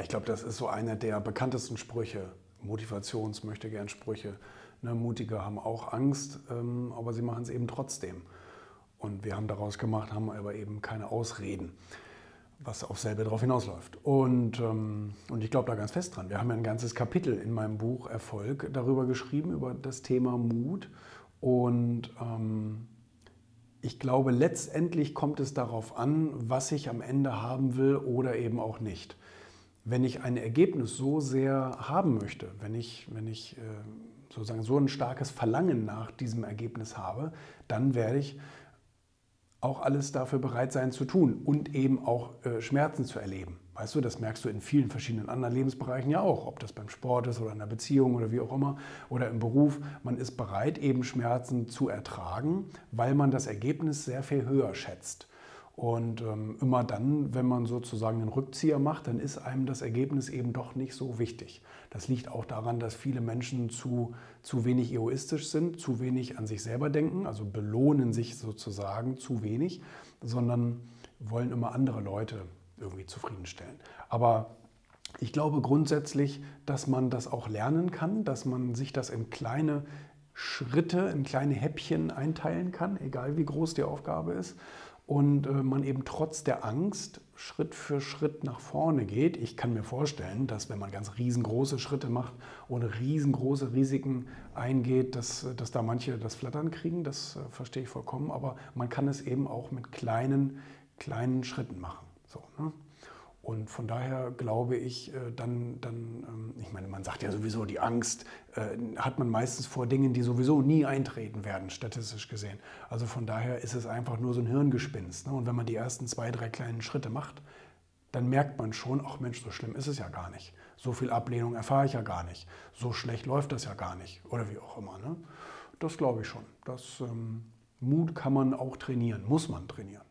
ich glaube, das ist so einer der bekanntesten Sprüche, Motivations-, möchte gern Sprüche. Ne, Mutige haben auch Angst, ähm, aber sie machen es eben trotzdem. Und wir haben daraus gemacht, haben aber eben keine Ausreden, was auf selbe darauf hinausläuft. Und, ähm, und ich glaube da ganz fest dran. Wir haben ja ein ganzes Kapitel in meinem Buch Erfolg darüber geschrieben, über das Thema Mut. Und ähm, ich glaube, letztendlich kommt es darauf an, was ich am Ende haben will oder eben auch nicht. Wenn ich ein Ergebnis so sehr haben möchte, wenn ich, wenn ich äh, sozusagen so ein starkes Verlangen nach diesem Ergebnis habe, dann werde ich auch alles dafür bereit sein zu tun und eben auch äh, Schmerzen zu erleben. Weißt du, das merkst du in vielen verschiedenen anderen Lebensbereichen ja auch, ob das beim Sport ist oder in der Beziehung oder wie auch immer oder im Beruf. Man ist bereit, eben Schmerzen zu ertragen, weil man das Ergebnis sehr viel höher schätzt. Und ähm, immer dann, wenn man sozusagen einen Rückzieher macht, dann ist einem das Ergebnis eben doch nicht so wichtig. Das liegt auch daran, dass viele Menschen zu, zu wenig egoistisch sind, zu wenig an sich selber denken, also belohnen sich sozusagen zu wenig, sondern wollen immer andere Leute irgendwie zufriedenstellen. Aber ich glaube grundsätzlich, dass man das auch lernen kann, dass man sich das in kleine Schritte, in kleine Häppchen einteilen kann, egal wie groß die Aufgabe ist und äh, man eben trotz der Angst Schritt für Schritt nach vorne geht. Ich kann mir vorstellen, dass wenn man ganz riesengroße Schritte macht und riesengroße Risiken eingeht, dass, dass da manche das Flattern kriegen, das äh, verstehe ich vollkommen, aber man kann es eben auch mit kleinen, kleinen Schritten machen. So, ne? Und von daher glaube ich, äh, dann, dann, ähm, ich meine, man sagt ja sowieso, die Angst äh, hat man meistens vor Dingen, die sowieso nie eintreten werden, statistisch gesehen. Also von daher ist es einfach nur so ein Hirngespinst. Ne? Und wenn man die ersten zwei, drei kleinen Schritte macht, dann merkt man schon, ach Mensch, so schlimm ist es ja gar nicht. So viel Ablehnung erfahre ich ja gar nicht. So schlecht läuft das ja gar nicht. Oder wie auch immer. Ne? Das glaube ich schon. Das, ähm, Mut kann man auch trainieren, muss man trainieren.